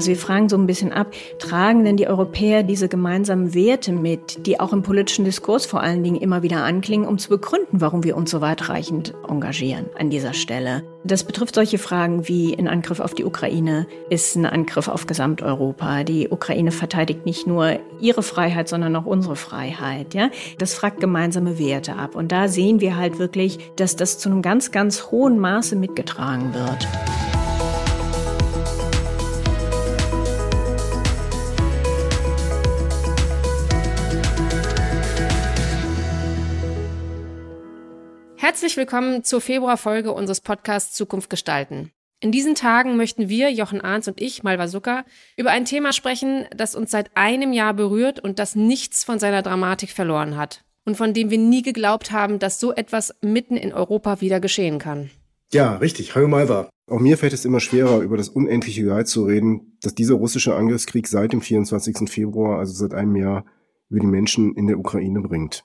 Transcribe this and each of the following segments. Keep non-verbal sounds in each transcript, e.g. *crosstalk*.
Also wir fragen so ein bisschen ab, tragen denn die Europäer diese gemeinsamen Werte mit, die auch im politischen Diskurs vor allen Dingen immer wieder anklingen, um zu begründen, warum wir uns so weitreichend engagieren an dieser Stelle? Das betrifft solche Fragen wie ein Angriff auf die Ukraine ist ein Angriff auf Gesamteuropa. Die Ukraine verteidigt nicht nur ihre Freiheit, sondern auch unsere Freiheit. Ja? Das fragt gemeinsame Werte ab. Und da sehen wir halt wirklich, dass das zu einem ganz, ganz hohen Maße mitgetragen wird. Herzlich willkommen zur Februarfolge unseres Podcasts Zukunft gestalten. In diesen Tagen möchten wir, Jochen Ahns und ich, Malva Zucker, über ein Thema sprechen, das uns seit einem Jahr berührt und das nichts von seiner Dramatik verloren hat. Und von dem wir nie geglaubt haben, dass so etwas mitten in Europa wieder geschehen kann. Ja, richtig. Hallo Malva. Auch mir fällt es immer schwerer, über das unendliche Leid zu reden, dass dieser russische Angriffskrieg seit dem 24. Februar, also seit einem Jahr, über die Menschen in der Ukraine bringt.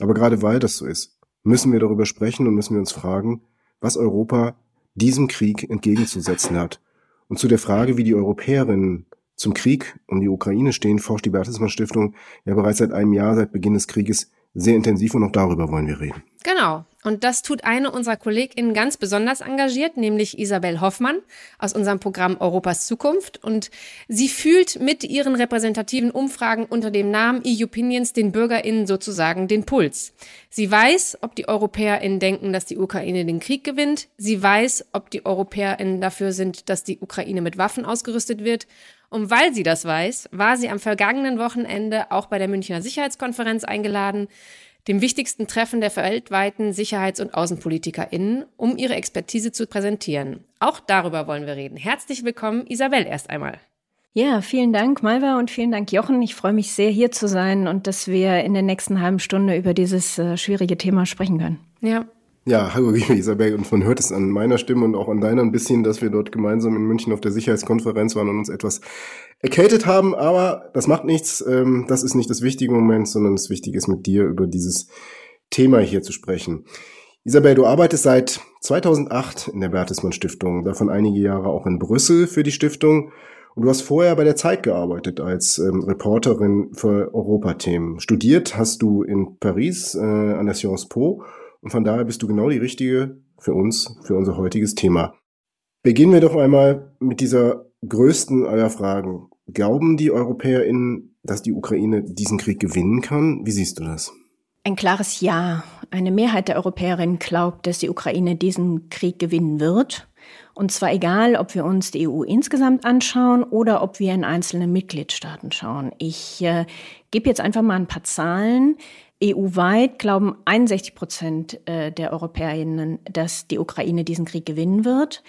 Aber gerade weil das so ist, müssen wir darüber sprechen und müssen wir uns fragen, was Europa diesem Krieg entgegenzusetzen hat. Und zu der Frage, wie die Europäerinnen zum Krieg um die Ukraine stehen, forscht die Bertelsmann Stiftung ja bereits seit einem Jahr, seit Beginn des Krieges, sehr intensiv und auch darüber wollen wir reden. Genau. Und das tut eine unserer KollegInnen ganz besonders engagiert, nämlich Isabel Hoffmann aus unserem Programm Europas Zukunft. Und sie fühlt mit ihren repräsentativen Umfragen unter dem Namen EU-Opinions den BürgerInnen sozusagen den Puls. Sie weiß, ob die EuropäerInnen denken, dass die Ukraine den Krieg gewinnt. Sie weiß, ob die EuropäerInnen dafür sind, dass die Ukraine mit Waffen ausgerüstet wird. Und weil sie das weiß, war sie am vergangenen Wochenende auch bei der Münchner Sicherheitskonferenz eingeladen dem wichtigsten Treffen der weltweiten Sicherheits- und AußenpolitikerInnen, um ihre Expertise zu präsentieren. Auch darüber wollen wir reden. Herzlich willkommen, Isabel, erst einmal. Ja, vielen Dank, Malva, und vielen Dank, Jochen. Ich freue mich sehr, hier zu sein und dass wir in der nächsten halben Stunde über dieses äh, schwierige Thema sprechen können. Ja, ja, hallo liebe Isabel, und man hört es an meiner Stimme und auch an deiner ein bisschen, dass wir dort gemeinsam in München auf der Sicherheitskonferenz waren und uns etwas erkältet haben, aber das macht nichts, ähm, das ist nicht das wichtige Moment, sondern das Wichtige ist mit dir über dieses Thema hier zu sprechen. Isabel, du arbeitest seit 2008 in der Bertelsmann Stiftung, davon einige Jahre auch in Brüssel für die Stiftung und du hast vorher bei der Zeit gearbeitet als ähm, Reporterin für Europathemen. Studiert hast du in Paris äh, an der Sciences Po und von daher bist du genau die Richtige für uns, für unser heutiges Thema. Beginnen wir doch einmal mit dieser größten aller Fragen. Glauben die EuropäerInnen, dass die Ukraine diesen Krieg gewinnen kann? Wie siehst du das? Ein klares Ja. Eine Mehrheit der Europäerinnen glaubt, dass die Ukraine diesen Krieg gewinnen wird. Und zwar egal, ob wir uns die EU insgesamt anschauen oder ob wir in einzelne Mitgliedstaaten schauen. Ich äh, gebe jetzt einfach mal ein paar Zahlen. EU-weit glauben 61 Prozent äh, der Europäerinnen, dass die Ukraine diesen Krieg gewinnen wird.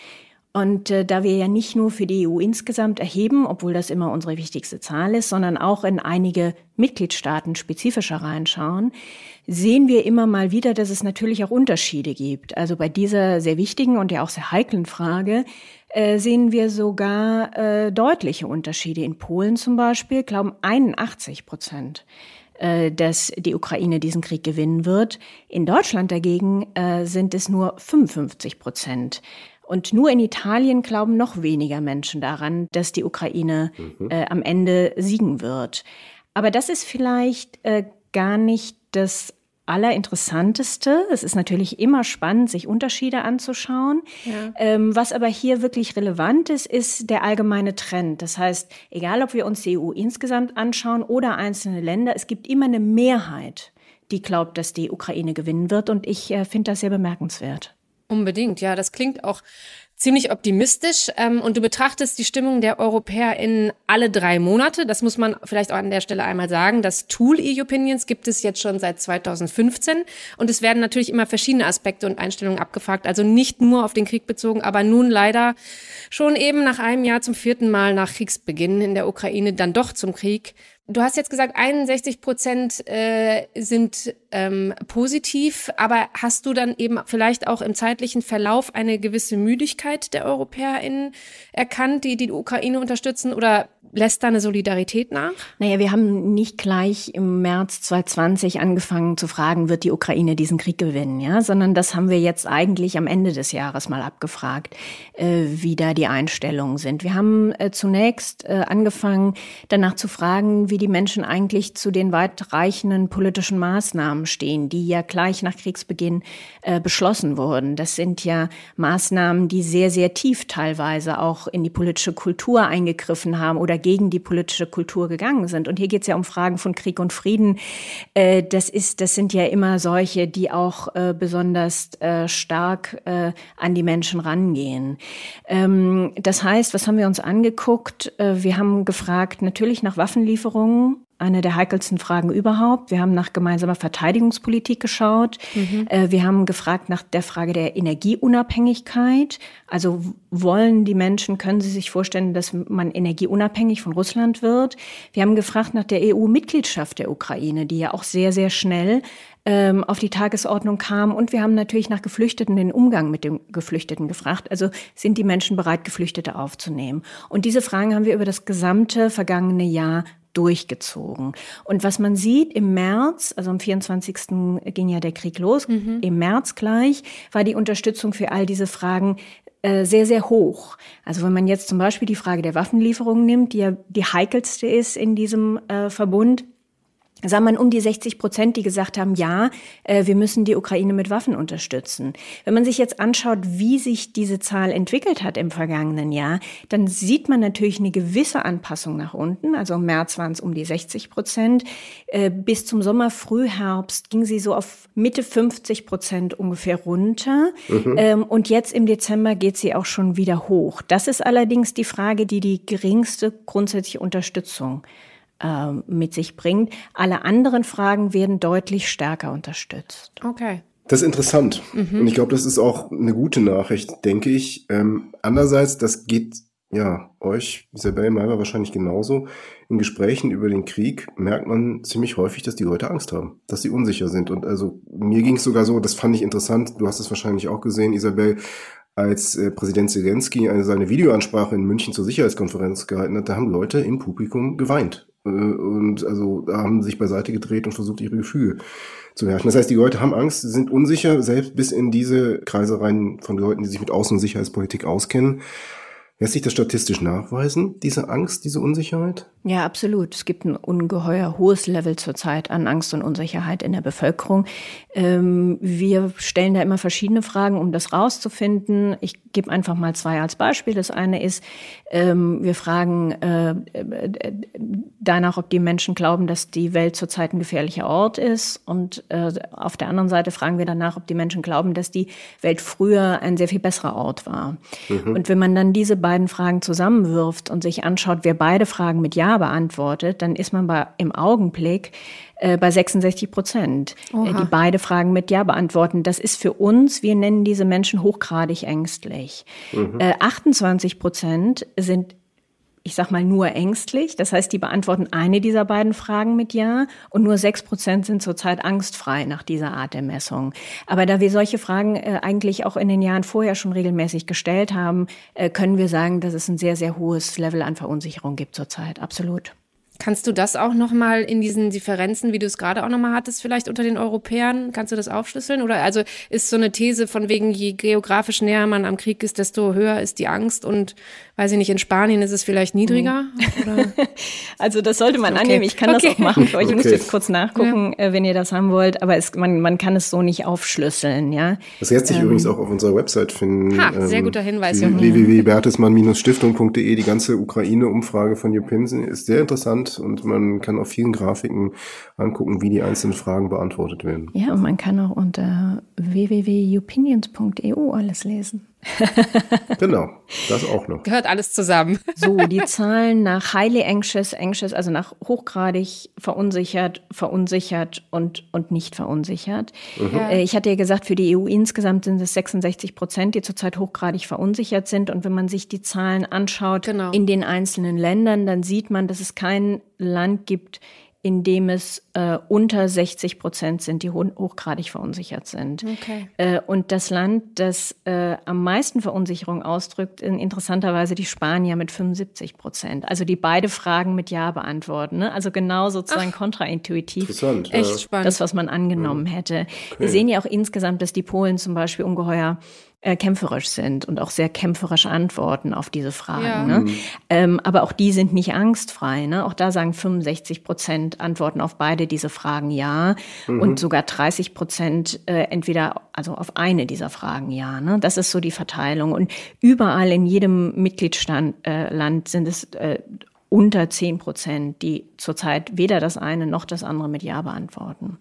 Und äh, da wir ja nicht nur für die EU insgesamt erheben, obwohl das immer unsere wichtigste Zahl ist, sondern auch in einige Mitgliedstaaten spezifischer reinschauen, sehen wir immer mal wieder, dass es natürlich auch Unterschiede gibt. Also bei dieser sehr wichtigen und ja auch sehr heiklen Frage äh, sehen wir sogar äh, deutliche Unterschiede. In Polen zum Beispiel glauben 81 Prozent äh, dass die Ukraine diesen Krieg gewinnen wird. In Deutschland dagegen äh, sind es nur 55 Prozent. Und nur in Italien glauben noch weniger Menschen daran, dass die Ukraine mhm. äh, am Ende siegen wird. Aber das ist vielleicht äh, gar nicht das Allerinteressanteste. Es ist natürlich immer spannend, sich Unterschiede anzuschauen. Ja. Ähm, was aber hier wirklich relevant ist, ist der allgemeine Trend. Das heißt, egal ob wir uns die EU insgesamt anschauen oder einzelne Länder, es gibt immer eine Mehrheit, die glaubt, dass die Ukraine gewinnen wird. Und ich äh, finde das sehr bemerkenswert. Unbedingt, ja. Das klingt auch ziemlich optimistisch. Ähm, und du betrachtest die Stimmung der Europäer in alle drei Monate. Das muss man vielleicht auch an der Stelle einmal sagen. Das Tool EU-Opinions gibt es jetzt schon seit 2015. Und es werden natürlich immer verschiedene Aspekte und Einstellungen abgefragt. Also nicht nur auf den Krieg bezogen, aber nun leider schon eben nach einem Jahr zum vierten Mal nach Kriegsbeginn in der Ukraine dann doch zum Krieg. Du hast jetzt gesagt, 61 Prozent äh, sind ähm, positiv, aber hast du dann eben vielleicht auch im zeitlichen Verlauf eine gewisse Müdigkeit der EuropäerInnen erkannt, die die Ukraine unterstützen oder lässt da eine Solidarität nach? Naja, wir haben nicht gleich im März 2020 angefangen zu fragen, wird die Ukraine diesen Krieg gewinnen, ja, sondern das haben wir jetzt eigentlich am Ende des Jahres mal abgefragt, äh, wie da die Einstellungen sind. Wir haben äh, zunächst äh, angefangen, danach zu fragen, wie die Menschen eigentlich zu den weitreichenden politischen Maßnahmen stehen, die ja gleich nach Kriegsbeginn äh, beschlossen wurden. Das sind ja Maßnahmen, die sehr, sehr tief teilweise auch in die politische Kultur eingegriffen haben oder gegen die politische Kultur gegangen sind. Und hier geht es ja um Fragen von Krieg und Frieden. Äh, das ist, das sind ja immer solche, die auch äh, besonders äh, stark äh, an die Menschen rangehen. Ähm, das heißt, was haben wir uns angeguckt? Äh, wir haben gefragt natürlich nach Waffenlieferungen eine der heikelsten Fragen überhaupt. Wir haben nach gemeinsamer Verteidigungspolitik geschaut. Mhm. Äh, wir haben gefragt nach der Frage der Energieunabhängigkeit. Also wollen die Menschen, können sie sich vorstellen, dass man energieunabhängig von Russland wird? Wir haben gefragt nach der EU-Mitgliedschaft der Ukraine, die ja auch sehr, sehr schnell ähm, auf die Tagesordnung kam. Und wir haben natürlich nach Geflüchteten den Umgang mit den Geflüchteten gefragt. Also sind die Menschen bereit, Geflüchtete aufzunehmen? Und diese Fragen haben wir über das gesamte vergangene Jahr durchgezogen. Und was man sieht im März, also am 24. ging ja der Krieg los, mhm. im März gleich, war die Unterstützung für all diese Fragen äh, sehr, sehr hoch. Also wenn man jetzt zum Beispiel die Frage der Waffenlieferungen nimmt, die ja die heikelste ist in diesem äh, Verbund, sah man um die 60 Prozent, die gesagt haben, ja, äh, wir müssen die Ukraine mit Waffen unterstützen. Wenn man sich jetzt anschaut, wie sich diese Zahl entwickelt hat im vergangenen Jahr, dann sieht man natürlich eine gewisse Anpassung nach unten. Also im März waren es um die 60 Prozent. Äh, bis zum Sommer, Frühherbst ging sie so auf Mitte 50 Prozent ungefähr runter. Mhm. Ähm, und jetzt im Dezember geht sie auch schon wieder hoch. Das ist allerdings die Frage, die die geringste grundsätzliche Unterstützung äh, mit sich bringt. Alle anderen Fragen werden deutlich stärker unterstützt. Okay. Das ist interessant. Mhm. Und ich glaube, das ist auch eine gute Nachricht, denke ich. Ähm, andererseits, das geht ja euch, Isabel Maier, wahrscheinlich genauso. In Gesprächen über den Krieg merkt man ziemlich häufig, dass die Leute Angst haben, dass sie unsicher sind. Und also mir ging es sogar so, das fand ich interessant, du hast es wahrscheinlich auch gesehen, Isabel, als äh, Präsident Zelensky eine, seine Videoansprache in München zur Sicherheitskonferenz gehalten hat, da haben Leute im Publikum geweint. Äh, und also haben sich beiseite gedreht und versucht, ihre Gefühle zu herrschen. Das heißt, die Leute haben Angst, sind unsicher, selbst bis in diese Kreise rein von Leuten, die sich mit Außen- und Sicherheitspolitik auskennen. Lässt sich das statistisch nachweisen, diese Angst, diese Unsicherheit? Ja, absolut. Es gibt ein ungeheuer hohes Level zurzeit an Angst und Unsicherheit in der Bevölkerung. Ähm, wir stellen da immer verschiedene Fragen, um das rauszufinden. Ich gebe einfach mal zwei als Beispiel. Das eine ist, ähm, wir fragen äh, äh, danach, ob die Menschen glauben, dass die Welt zurzeit ein gefährlicher Ort ist. Und äh, auf der anderen Seite fragen wir danach, ob die Menschen glauben, dass die Welt früher ein sehr viel besserer Ort war. Mhm. Und wenn man dann diese beiden Fragen zusammenwirft und sich anschaut, wer beide Fragen mit Ja beantwortet, dann ist man bei, im Augenblick äh, bei 66 Prozent, äh, die beide Fragen mit Ja beantworten. Das ist für uns, wir nennen diese Menschen hochgradig ängstlich. Mhm. Äh, 28 Prozent sind ich sag mal, nur ängstlich. Das heißt, die beantworten eine dieser beiden Fragen mit Ja und nur sechs Prozent sind zurzeit angstfrei nach dieser Art der Messung. Aber da wir solche Fragen äh, eigentlich auch in den Jahren vorher schon regelmäßig gestellt haben, äh, können wir sagen, dass es ein sehr, sehr hohes Level an Verunsicherung gibt zurzeit. Absolut. Kannst du das auch nochmal in diesen Differenzen, wie du es gerade auch nochmal hattest, vielleicht unter den Europäern, kannst du das aufschlüsseln? Oder also ist so eine These von wegen, je geografisch näher man am Krieg ist, desto höher ist die Angst und weiß ich nicht, in Spanien ist es vielleicht niedriger? Mhm. *laughs* also das sollte man okay. annehmen. Ich kann okay. das auch machen für euch. Ich muss jetzt kurz nachgucken, ja. Äh, wenn ihr das haben wollt. Aber es, man, man kann es so nicht aufschlüsseln. Ja? Das lässt sich ähm, übrigens auch auf unserer Website finden. Ha, sehr ähm, guter Hinweis. www.bertesmann-stiftung.de Die ganze Ukraine-Umfrage von Jupinsen ist sehr interessant und man kann auf vielen Grafiken angucken, wie die einzelnen Fragen beantwortet werden. Ja, und man kann auch unter www.opinions.eu alles lesen. *laughs* genau, das auch noch. Gehört alles zusammen. *laughs* so, die Zahlen nach highly anxious, anxious, also nach hochgradig verunsichert, verunsichert und, und nicht verunsichert. Mhm. Äh, ich hatte ja gesagt, für die EU insgesamt sind es 66 Prozent, die zurzeit hochgradig verunsichert sind. Und wenn man sich die Zahlen anschaut genau. in den einzelnen Ländern, dann sieht man, dass es kein Land gibt, in dem es äh, unter 60 Prozent sind, die hochgradig verunsichert sind. Okay. Äh, und das Land, das äh, am meisten Verunsicherung ausdrückt, in interessanterweise die Spanier mit 75 Prozent. Also die beide Fragen mit Ja beantworten. Ne? Also genau sozusagen Ach, kontraintuitiv. Interessant. Echt spannend. Das, was man angenommen hätte. Okay. Wir sehen ja auch insgesamt, dass die Polen zum Beispiel ungeheuer äh, kämpferisch sind und auch sehr kämpferisch antworten auf diese Fragen. Ja. Ne? Mhm. Ähm, aber auch die sind nicht angstfrei. Ne? Auch da sagen 65 Prozent antworten auf beide diese Fragen ja mhm. und sogar 30 Prozent äh, entweder also auf eine dieser Fragen ja. Ne? Das ist so die Verteilung und überall in jedem Mitgliedsland äh, Land sind es äh, unter 10 Prozent, die zurzeit weder das eine noch das andere mit Ja beantworten.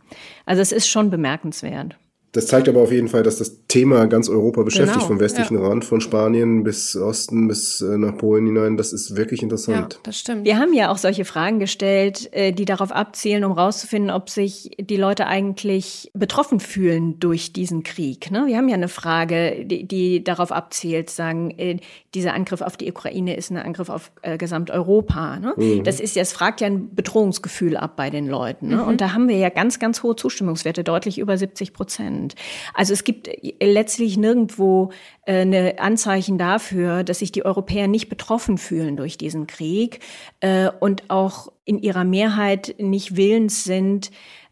Also es ist schon bemerkenswert. Das zeigt aber auf jeden Fall, dass das Thema ganz Europa beschäftigt, genau, vom westlichen ja. Rand, von Spanien bis Osten bis äh, nach Polen hinein. Das ist wirklich interessant. Ja, das stimmt. Wir haben ja auch solche Fragen gestellt, äh, die darauf abzielen, um herauszufinden, ob sich die Leute eigentlich betroffen fühlen durch diesen Krieg. Ne? Wir haben ja eine Frage, die, die darauf abzielt, sagen, äh, dieser Angriff auf die Ukraine ist ein Angriff auf Gesamteuropa. Ne? Mhm. Das ist ja, es fragt ja ein Bedrohungsgefühl ab bei den Leuten. Ne? Mhm. Und da haben wir ja ganz, ganz hohe Zustimmungswerte, deutlich über 70 Prozent sind. Also es gibt letztlich nirgendwo äh, eine Anzeichen dafür, dass sich die Europäer nicht betroffen fühlen durch diesen Krieg äh, und auch in ihrer Mehrheit nicht willens sind,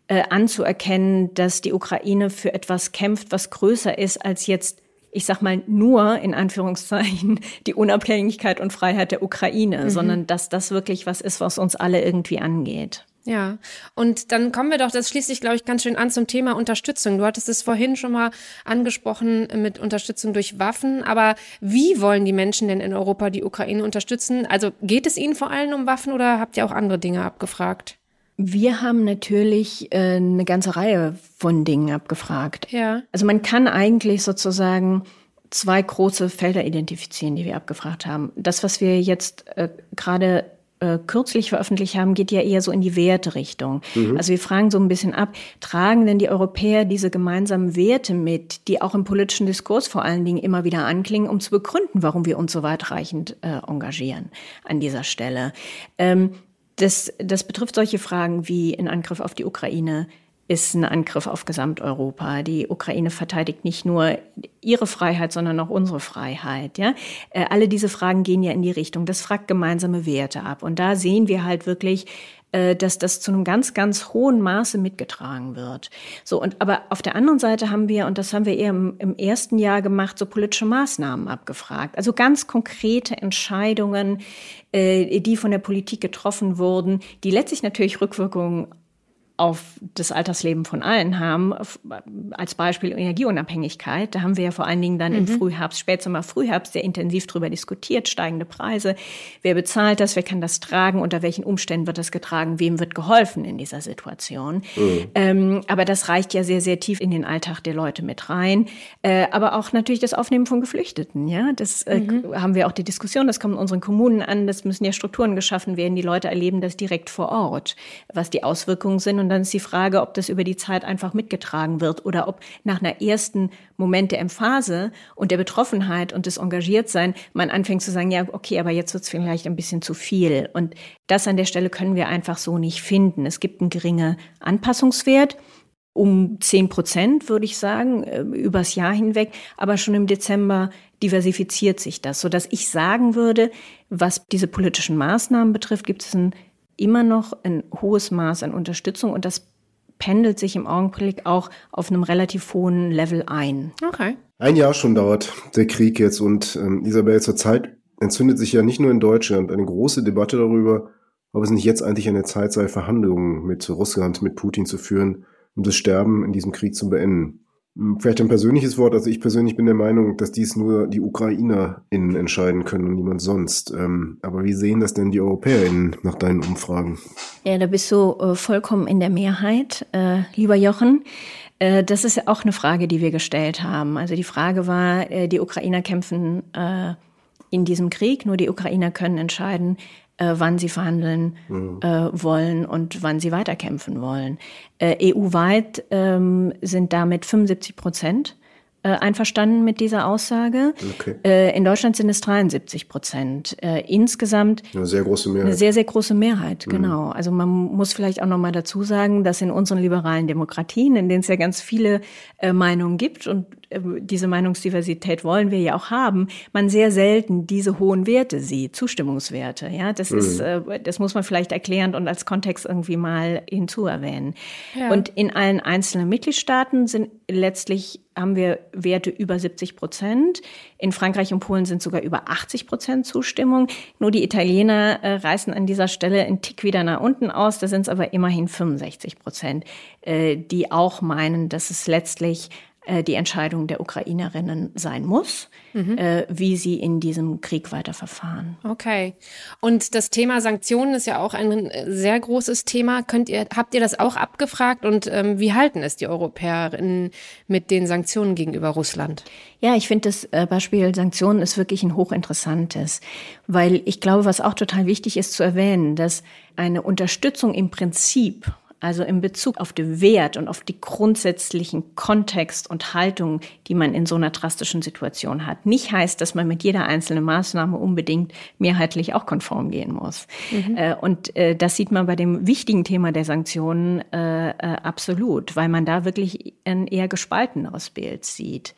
äh, anzuerkennen, dass die Ukraine für etwas kämpft, was größer ist als jetzt ich sag mal, nur in Anführungszeichen *laughs* die Unabhängigkeit und Freiheit der Ukraine, mhm. sondern dass das wirklich was ist, was uns alle irgendwie angeht. Ja, und dann kommen wir doch, das schließt sich, glaube ich, ganz schön an zum Thema Unterstützung. Du hattest es vorhin schon mal angesprochen mit Unterstützung durch Waffen, aber wie wollen die Menschen denn in Europa die Ukraine unterstützen? Also geht es ihnen vor allem um Waffen oder habt ihr auch andere Dinge abgefragt? Wir haben natürlich äh, eine ganze Reihe von Dingen abgefragt. Ja. Also man kann eigentlich sozusagen zwei große Felder identifizieren, die wir abgefragt haben. Das, was wir jetzt äh, gerade äh, kürzlich veröffentlicht haben, geht ja eher so in die Werterichtung. Mhm. Also wir fragen so ein bisschen ab, tragen denn die Europäer diese gemeinsamen Werte mit, die auch im politischen Diskurs vor allen Dingen immer wieder anklingen, um zu begründen, warum wir uns so weitreichend äh, engagieren an dieser Stelle. Ähm, das, das betrifft solche Fragen wie in Angriff auf die Ukraine, ist ein Angriff auf Gesamteuropa. Die Ukraine verteidigt nicht nur ihre Freiheit, sondern auch unsere Freiheit. Ja? Äh, alle diese Fragen gehen ja in die Richtung. Das fragt gemeinsame Werte ab. Und da sehen wir halt wirklich, äh, dass das zu einem ganz, ganz hohen Maße mitgetragen wird. So, und aber auf der anderen Seite haben wir, und das haben wir eher im, im ersten Jahr gemacht, so politische Maßnahmen abgefragt. Also ganz konkrete Entscheidungen, äh, die von der Politik getroffen wurden, die letztlich natürlich Rückwirkungen auf das Altersleben von allen haben, als Beispiel Energieunabhängigkeit. Da haben wir ja vor allen Dingen dann mhm. im Frühherbst, Spätsommer, Frühherbst sehr intensiv drüber diskutiert, steigende Preise. Wer bezahlt das? Wer kann das tragen? Unter welchen Umständen wird das getragen? Wem wird geholfen in dieser Situation? Mhm. Ähm, aber das reicht ja sehr, sehr tief in den Alltag der Leute mit rein. Äh, aber auch natürlich das Aufnehmen von Geflüchteten. Ja, das äh, mhm. haben wir auch die Diskussion. Das kommt in unseren Kommunen an. Das müssen ja Strukturen geschaffen werden. Die Leute erleben das direkt vor Ort, was die Auswirkungen sind. Und dann ist die Frage, ob das über die Zeit einfach mitgetragen wird oder ob nach einer ersten Moment der Emphase und der Betroffenheit und des Engagiertsein man anfängt zu sagen, ja, okay, aber jetzt wird es vielleicht ein bisschen zu viel. Und das an der Stelle können wir einfach so nicht finden. Es gibt einen geringen Anpassungswert um zehn Prozent, würde ich sagen, äh, übers Jahr hinweg. Aber schon im Dezember diversifiziert sich das, sodass ich sagen würde, was diese politischen Maßnahmen betrifft, gibt es ein immer noch ein hohes Maß an Unterstützung und das pendelt sich im Augenblick auch auf einem relativ hohen Level ein. Okay. Ein Jahr schon dauert der Krieg jetzt und ähm, Isabel, zurzeit entzündet sich ja nicht nur in Deutschland eine große Debatte darüber, ob es nicht jetzt eigentlich eine Zeit sei, Verhandlungen mit Russland, mit Putin zu führen, um das Sterben in diesem Krieg zu beenden. Hm, vielleicht ein persönliches Wort. Also ich persönlich bin der Meinung, dass dies nur die UkrainerInnen entscheiden können und niemand sonst. Ähm, aber wie sehen das denn die EuropäerInnen nach deinen Umfragen? Ja, da bist du äh, vollkommen in der Mehrheit, äh, lieber Jochen. Äh, das ist auch eine Frage, die wir gestellt haben. Also die Frage war, die Ukrainer kämpfen in diesem Krieg, nur die Ukrainer können entscheiden, wann sie verhandeln mhm. wollen und wann sie weiterkämpfen wollen. EU-weit ähm, sind damit 75 Prozent äh, einverstanden mit dieser Aussage. Okay. Äh, in Deutschland sind es 73 Prozent. Äh, insgesamt eine sehr große Mehrheit. Eine sehr, sehr große Mehrheit, mhm. genau. Also man muss vielleicht auch noch mal dazu sagen, dass in unseren liberalen Demokratien, in denen es ja ganz viele äh, Meinungen gibt und äh, diese Meinungsdiversität wollen wir ja auch haben, man sehr selten diese hohen Werte sieht, Zustimmungswerte. Ja, das mhm. ist, äh, das muss man vielleicht erklärend und als Kontext irgendwie mal hinzuerwähnen. Ja. Und in allen einzelnen Mitgliedstaaten sind letztlich haben wir Werte über 70 Prozent. In Frankreich und Polen sind sogar über 80 Prozent Zustimmung. Nur die Italiener äh, reißen an dieser Stelle einen Tick wieder nach unten aus. Da sind es aber immerhin 65 Prozent, äh, die auch meinen, dass es letztlich äh, die Entscheidung der Ukrainerinnen sein muss, mhm. äh, wie sie in diesem Krieg weiterverfahren. Okay. Und das Thema Sanktionen ist ja auch ein äh, sehr großes Thema. Könnt ihr, habt ihr das auch abgefragt und ähm, wie halten es die Europäerinnen mit den Sanktionen gegenüber Russland? Ja, ich finde das äh, Beispiel Sanktionen ist wirklich ein hochinteressantes, weil ich glaube, was auch total wichtig ist zu erwähnen, dass eine Unterstützung im Prinzip also in Bezug auf den Wert und auf die grundsätzlichen Kontext und Haltung, die man in so einer drastischen Situation hat. Nicht heißt, dass man mit jeder einzelnen Maßnahme unbedingt mehrheitlich auch konform gehen muss. Mhm. Äh, und äh, das sieht man bei dem wichtigen Thema der Sanktionen äh, absolut, weil man da wirklich ein eher gespalteneres Bild sieht.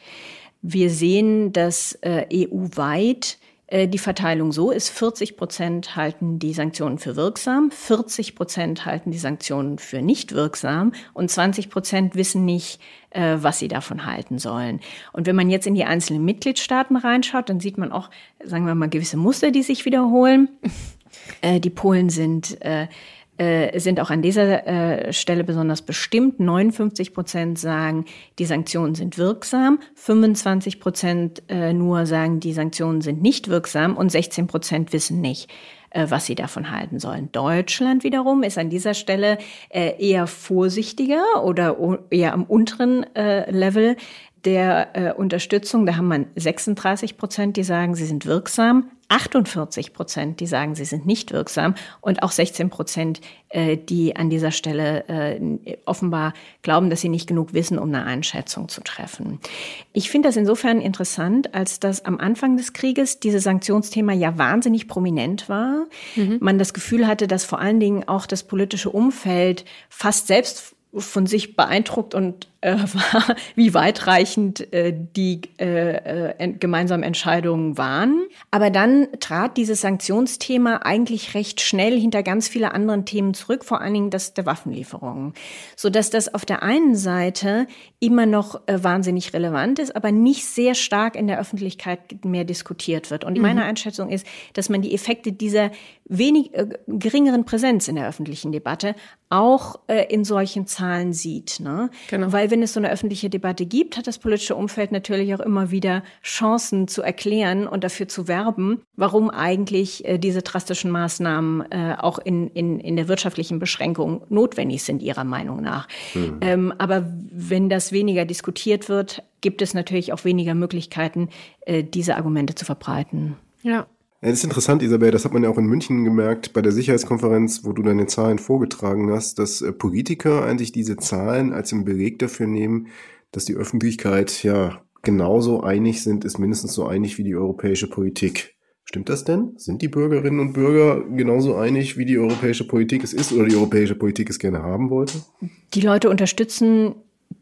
Wir sehen, dass EU-weit die Verteilung so ist, 40 Prozent halten die Sanktionen für wirksam, 40 Prozent halten die Sanktionen für nicht wirksam und 20 Prozent wissen nicht, äh, was sie davon halten sollen. Und wenn man jetzt in die einzelnen Mitgliedstaaten reinschaut, dann sieht man auch, sagen wir mal, gewisse Muster, die sich wiederholen. *laughs* Äh, die Polen sind äh, sind auch an dieser äh, Stelle besonders bestimmt. 59 Prozent sagen, die Sanktionen sind wirksam, 25 Prozent äh, nur sagen, die Sanktionen sind nicht wirksam und 16 Prozent wissen nicht, äh, was sie davon halten sollen. Deutschland wiederum ist an dieser Stelle äh, eher vorsichtiger oder eher am unteren Level der äh, Unterstützung. Da haben man 36 Prozent, die sagen, sie sind wirksam, 48 Prozent, die sagen, sie sind nicht wirksam und auch 16 Prozent, äh, die an dieser Stelle äh, offenbar glauben, dass sie nicht genug wissen, um eine Einschätzung zu treffen. Ich finde das insofern interessant, als dass am Anfang des Krieges dieses Sanktionsthema ja wahnsinnig prominent war. Mhm. Man das Gefühl hatte, dass vor allen Dingen auch das politische Umfeld fast selbst von sich beeindruckt und äh, *laughs* war, wie weitreichend äh, die äh, äh, gemeinsamen Entscheidungen waren. Aber dann trat dieses Sanktionsthema eigentlich recht schnell hinter ganz viele anderen Themen zurück, vor allen Dingen das der Waffenlieferungen, so dass das auf der einen Seite immer noch äh, wahnsinnig relevant ist, aber nicht sehr stark in der Öffentlichkeit mehr diskutiert wird. Und mhm. meine Einschätzung ist, dass man die Effekte dieser wenig äh, geringeren Präsenz in der öffentlichen Debatte auch in solchen Zahlen sieht. Ne? Genau. Weil wenn es so eine öffentliche Debatte gibt, hat das politische Umfeld natürlich auch immer wieder Chancen zu erklären und dafür zu werben, warum eigentlich äh, diese drastischen Maßnahmen äh, auch in, in, in der wirtschaftlichen Beschränkung notwendig sind, ihrer Meinung nach. Mhm. Ähm, aber wenn das weniger diskutiert wird, gibt es natürlich auch weniger Möglichkeiten, äh, diese Argumente zu verbreiten. Ja, ja, das ist interessant, Isabel, das hat man ja auch in München gemerkt bei der Sicherheitskonferenz, wo du deine Zahlen vorgetragen hast, dass äh, Politiker eigentlich diese Zahlen als einen Beleg dafür nehmen, dass die Öffentlichkeit ja genauso einig sind, ist mindestens so einig wie die europäische Politik. Stimmt das denn? Sind die Bürgerinnen und Bürger genauso einig, wie die europäische Politik es ist oder die europäische Politik es gerne haben wollte? Die Leute unterstützen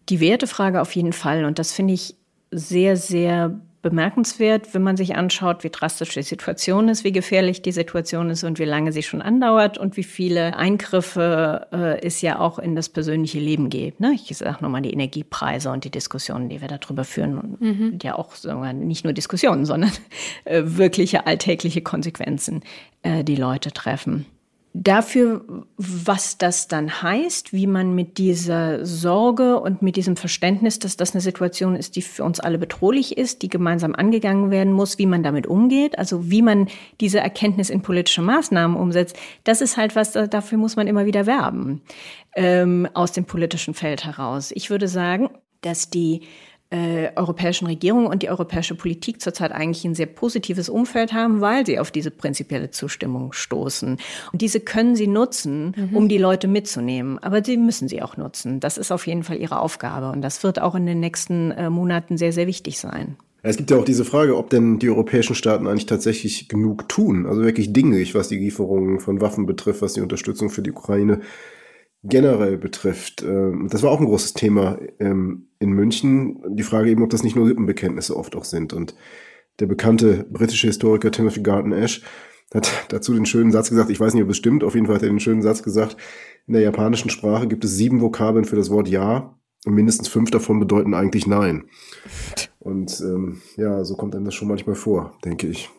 die Wertefrage auf jeden Fall und das finde ich sehr, sehr bemerkenswert, wenn man sich anschaut, wie drastisch die Situation ist, wie gefährlich die Situation ist und wie lange sie schon andauert und wie viele Eingriffe äh, es ja auch in das persönliche Leben gibt. Ne? Ich sage nochmal die Energiepreise und die Diskussionen, die wir darüber führen, und mhm. ja auch wir, nicht nur Diskussionen, sondern äh, wirkliche alltägliche Konsequenzen, äh, die Leute treffen. Dafür, was das dann heißt, wie man mit dieser Sorge und mit diesem Verständnis, dass das eine Situation ist, die für uns alle bedrohlich ist, die gemeinsam angegangen werden muss, wie man damit umgeht, also wie man diese Erkenntnis in politische Maßnahmen umsetzt, das ist halt was, dafür muss man immer wieder werben ähm, aus dem politischen Feld heraus. Ich würde sagen, dass die äh, europäischen Regierungen und die europäische Politik zurzeit eigentlich ein sehr positives Umfeld haben, weil sie auf diese prinzipielle Zustimmung stoßen. Und diese können sie nutzen, mhm. um die Leute mitzunehmen. Aber sie müssen sie auch nutzen. Das ist auf jeden Fall ihre Aufgabe. Und das wird auch in den nächsten äh, Monaten sehr, sehr wichtig sein. Es gibt ja auch diese Frage, ob denn die europäischen Staaten eigentlich tatsächlich genug tun, also wirklich dinglich, was die Lieferungen von Waffen betrifft, was die Unterstützung für die Ukraine generell betrifft. Ähm, das war auch ein großes Thema ähm, in München. Die Frage eben, ob das nicht nur Lippenbekenntnisse oft auch sind. Und der bekannte britische Historiker Timothy Garton Ash hat *laughs* dazu den schönen Satz gesagt, ich weiß nicht, ob es stimmt, auf jeden Fall hat er den schönen Satz gesagt, in der japanischen Sprache gibt es sieben Vokabeln für das Wort Ja und mindestens fünf davon bedeuten eigentlich Nein. Und ähm, ja, so kommt einem das schon manchmal vor, denke ich.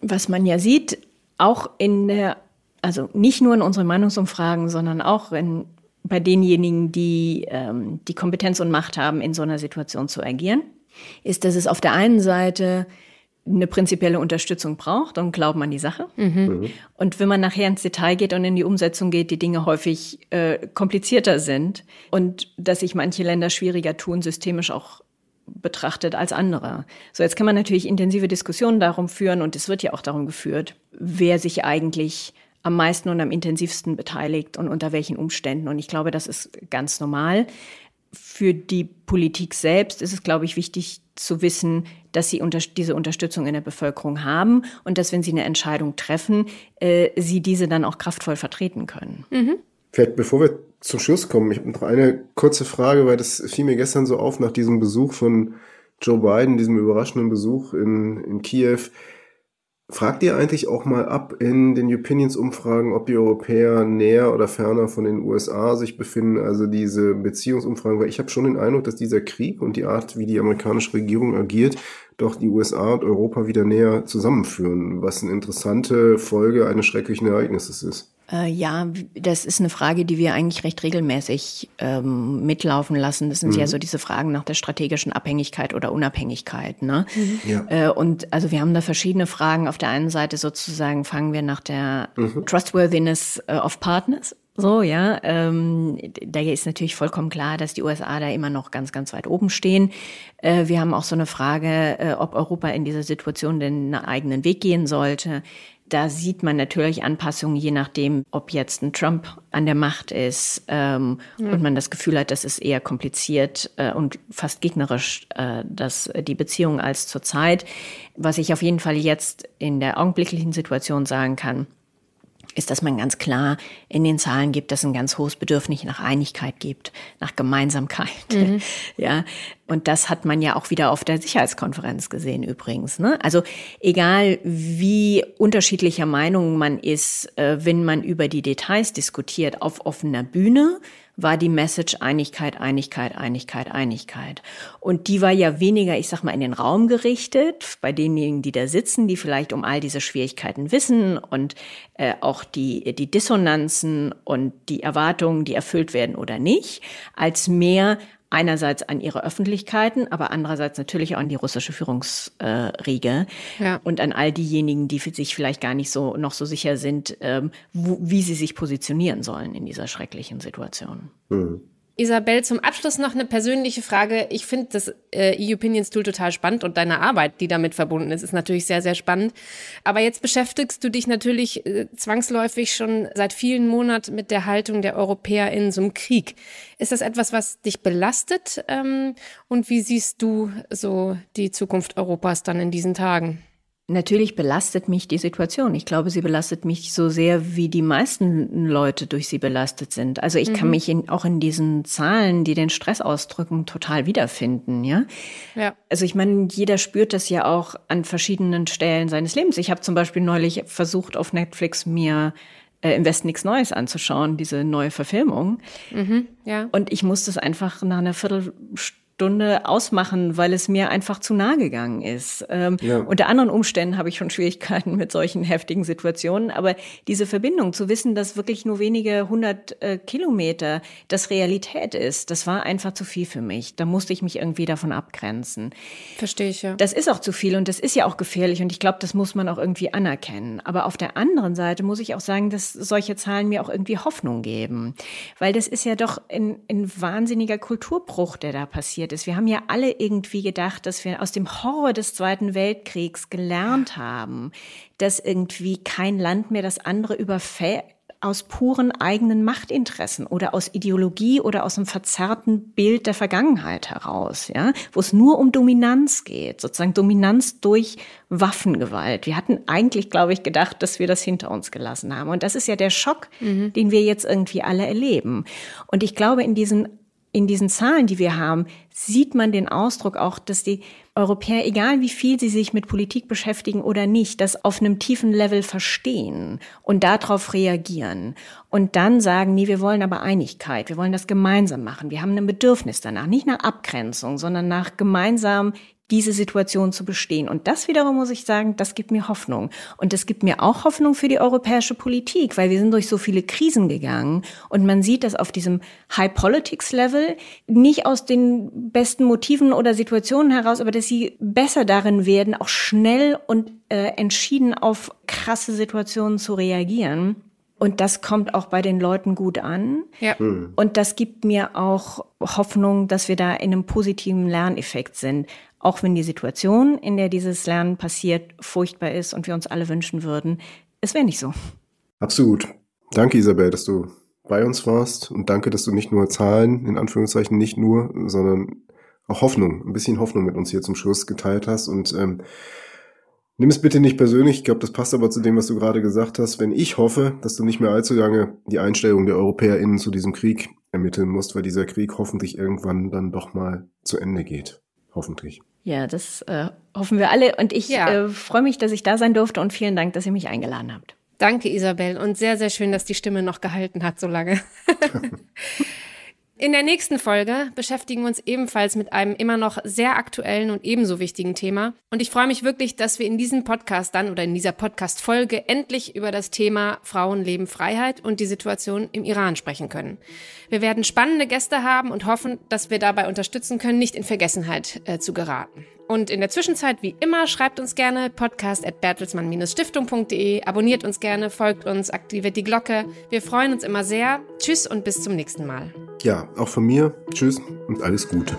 Was man ja sieht, auch in der also nicht nur in unseren Meinungsumfragen, sondern auch in, bei denjenigen, die ähm, die Kompetenz und Macht haben, in so einer Situation zu agieren, ist, dass es auf der einen Seite eine prinzipielle Unterstützung braucht und Glauben an die Sache. Mhm. Und wenn man nachher ins Detail geht und in die Umsetzung geht, die Dinge häufig äh, komplizierter sind und dass sich manche Länder schwieriger tun, systemisch auch betrachtet als andere. So, jetzt kann man natürlich intensive Diskussionen darum führen und es wird ja auch darum geführt, wer sich eigentlich am meisten und am intensivsten beteiligt und unter welchen Umständen. Und ich glaube, das ist ganz normal. Für die Politik selbst ist es, glaube ich, wichtig zu wissen, dass sie unter diese Unterstützung in der Bevölkerung haben und dass, wenn sie eine Entscheidung treffen, äh, sie diese dann auch kraftvoll vertreten können. Mhm. Vielleicht bevor wir zum Schluss kommen, ich habe noch eine kurze Frage, weil das fiel mir gestern so auf nach diesem Besuch von Joe Biden, diesem überraschenden Besuch in, in Kiew. Fragt ihr eigentlich auch mal ab in den Opinions-Umfragen, ob die Europäer näher oder ferner von den USA sich befinden, also diese Beziehungsumfragen? Weil ich habe schon den Eindruck, dass dieser Krieg und die Art, wie die amerikanische Regierung agiert, doch die USA und Europa wieder näher zusammenführen, was eine interessante Folge eines schrecklichen Ereignisses ist. Äh, ja, das ist eine Frage, die wir eigentlich recht regelmäßig ähm, mitlaufen lassen. Das sind mhm. ja so diese Fragen nach der strategischen Abhängigkeit oder Unabhängigkeit. Ne? Mhm. Ja. Äh, und also wir haben da verschiedene Fragen. Auf der einen Seite sozusagen fangen wir nach der mhm. Trustworthiness äh, of Partners. So, ja. Ähm, da ist natürlich vollkommen klar, dass die USA da immer noch ganz, ganz weit oben stehen. Äh, wir haben auch so eine Frage, äh, ob Europa in dieser Situation den eigenen Weg gehen sollte. Da sieht man natürlich Anpassungen, je nachdem, ob jetzt ein Trump an der Macht ist ähm, ja. und man das Gefühl hat, das ist eher kompliziert äh, und fast gegnerisch, äh, dass die Beziehung als zurzeit. Was ich auf jeden Fall jetzt in der augenblicklichen Situation sagen kann, ist, dass man ganz klar in den Zahlen gibt, dass ein ganz hohes Bedürfnis nach Einigkeit gibt, nach Gemeinsamkeit. Mhm. *laughs* Ja, und das hat man ja auch wieder auf der Sicherheitskonferenz gesehen übrigens. Ne? Also egal wie unterschiedlicher Meinung man ist, äh, wenn man über die Details diskutiert auf offener Bühne, war die Message Einigkeit, Einigkeit, Einigkeit, Einigkeit. Und die war ja weniger, ich sag mal, in den Raum gerichtet, bei denjenigen, die da sitzen, die vielleicht um all diese Schwierigkeiten wissen und äh, auch die, die Dissonanzen und die Erwartungen, die erfüllt werden oder nicht, als mehr einerseits an ihre Öffentlichkeiten, aber andererseits natürlich auch an die russische Führungsriege äh, ja. und an all diejenigen, die sich vielleicht gar nicht so noch so sicher sind, ähm, wo, wie sie sich positionieren sollen in dieser schrecklichen Situation. Mhm. Isabel, zum Abschluss noch eine persönliche Frage. Ich finde das äh, E-Opinions Tool total spannend und deine Arbeit, die damit verbunden ist, ist natürlich sehr, sehr spannend. Aber jetzt beschäftigst du dich natürlich äh, zwangsläufig schon seit vielen Monaten mit der Haltung der Europäer in so einem Krieg. Ist das etwas, was dich belastet? Ähm, und wie siehst du so die Zukunft Europas dann in diesen Tagen? Natürlich belastet mich die Situation. Ich glaube, sie belastet mich so sehr, wie die meisten Leute durch sie belastet sind. Also ich mhm. kann mich in, auch in diesen Zahlen, die den Stress ausdrücken, total wiederfinden. Ja. ja. Also ich meine, jeder spürt das ja auch an verschiedenen Stellen seines Lebens. Ich habe zum Beispiel neulich versucht, auf Netflix mir äh, im Westen nichts Neues anzuschauen, diese neue Verfilmung. Mhm, ja. Und ich musste es einfach nach einer Viertelstunde Stunde ausmachen, weil es mir einfach zu nah gegangen ist. Ähm, ja. Unter anderen Umständen habe ich schon Schwierigkeiten mit solchen heftigen Situationen, aber diese Verbindung zu wissen, dass wirklich nur wenige hundert äh, Kilometer das Realität ist, das war einfach zu viel für mich. Da musste ich mich irgendwie davon abgrenzen. Verstehe ich ja. Das ist auch zu viel und das ist ja auch gefährlich und ich glaube, das muss man auch irgendwie anerkennen. Aber auf der anderen Seite muss ich auch sagen, dass solche Zahlen mir auch irgendwie Hoffnung geben, weil das ist ja doch ein, ein wahnsinniger Kulturbruch, der da passiert passiert ist. Wir haben ja alle irgendwie gedacht, dass wir aus dem Horror des Zweiten Weltkriegs gelernt haben, dass irgendwie kein Land mehr das andere überfällt aus puren eigenen Machtinteressen oder aus Ideologie oder aus einem verzerrten Bild der Vergangenheit heraus, ja, wo es nur um Dominanz geht, sozusagen Dominanz durch Waffengewalt. Wir hatten eigentlich, glaube ich, gedacht, dass wir das hinter uns gelassen haben. Und das ist ja der Schock, mhm. den wir jetzt irgendwie alle erleben. Und ich glaube, in diesen in diesen Zahlen, die wir haben, sieht man den Ausdruck auch, dass die Europäer, egal wie viel sie sich mit Politik beschäftigen oder nicht, das auf einem tiefen Level verstehen und darauf reagieren. Und dann sagen, nee, wir wollen aber Einigkeit, wir wollen das gemeinsam machen, wir haben ein Bedürfnis danach, nicht nach Abgrenzung, sondern nach gemeinsam diese Situation zu bestehen. Und das wiederum muss ich sagen, das gibt mir Hoffnung. Und das gibt mir auch Hoffnung für die europäische Politik, weil wir sind durch so viele Krisen gegangen und man sieht das auf diesem High Politics Level nicht aus den besten Motiven oder Situationen heraus, aber dass sie besser darin werden, auch schnell und äh, entschieden auf krasse Situationen zu reagieren. Und das kommt auch bei den Leuten gut an. Ja. Hm. Und das gibt mir auch Hoffnung, dass wir da in einem positiven Lerneffekt sind. Auch wenn die Situation, in der dieses Lernen passiert, furchtbar ist und wir uns alle wünschen würden, es wäre nicht so. Absolut. Danke, Isabel, dass du bei uns warst und danke, dass du nicht nur Zahlen, in Anführungszeichen nicht nur, sondern auch Hoffnung, ein bisschen Hoffnung mit uns hier zum Schluss geteilt hast und ähm, Nimm es bitte nicht persönlich, ich glaube, das passt aber zu dem, was du gerade gesagt hast. Wenn ich hoffe, dass du nicht mehr allzu lange die Einstellung der EuropäerInnen zu diesem Krieg ermitteln musst, weil dieser Krieg hoffentlich irgendwann dann doch mal zu Ende geht. Hoffentlich. Ja, das äh, hoffen wir alle. Und ich ja. äh, freue mich, dass ich da sein durfte und vielen Dank, dass ihr mich eingeladen habt. Danke, Isabel. Und sehr, sehr schön, dass die Stimme noch gehalten hat so lange. *laughs* *laughs* In der nächsten Folge beschäftigen wir uns ebenfalls mit einem immer noch sehr aktuellen und ebenso wichtigen Thema. Und ich freue mich wirklich, dass wir in diesem Podcast dann oder in dieser Podcast-Folge endlich über das Thema Frauenleben, Freiheit und die Situation im Iran sprechen können. Wir werden spannende Gäste haben und hoffen, dass wir dabei unterstützen können, nicht in Vergessenheit äh, zu geraten. Und in der Zwischenzeit, wie immer, schreibt uns gerne podcast at bertelsmann-stiftung.de, abonniert uns gerne, folgt uns, aktiviert die Glocke. Wir freuen uns immer sehr. Tschüss und bis zum nächsten Mal. Ja, auch von mir. Tschüss und alles Gute.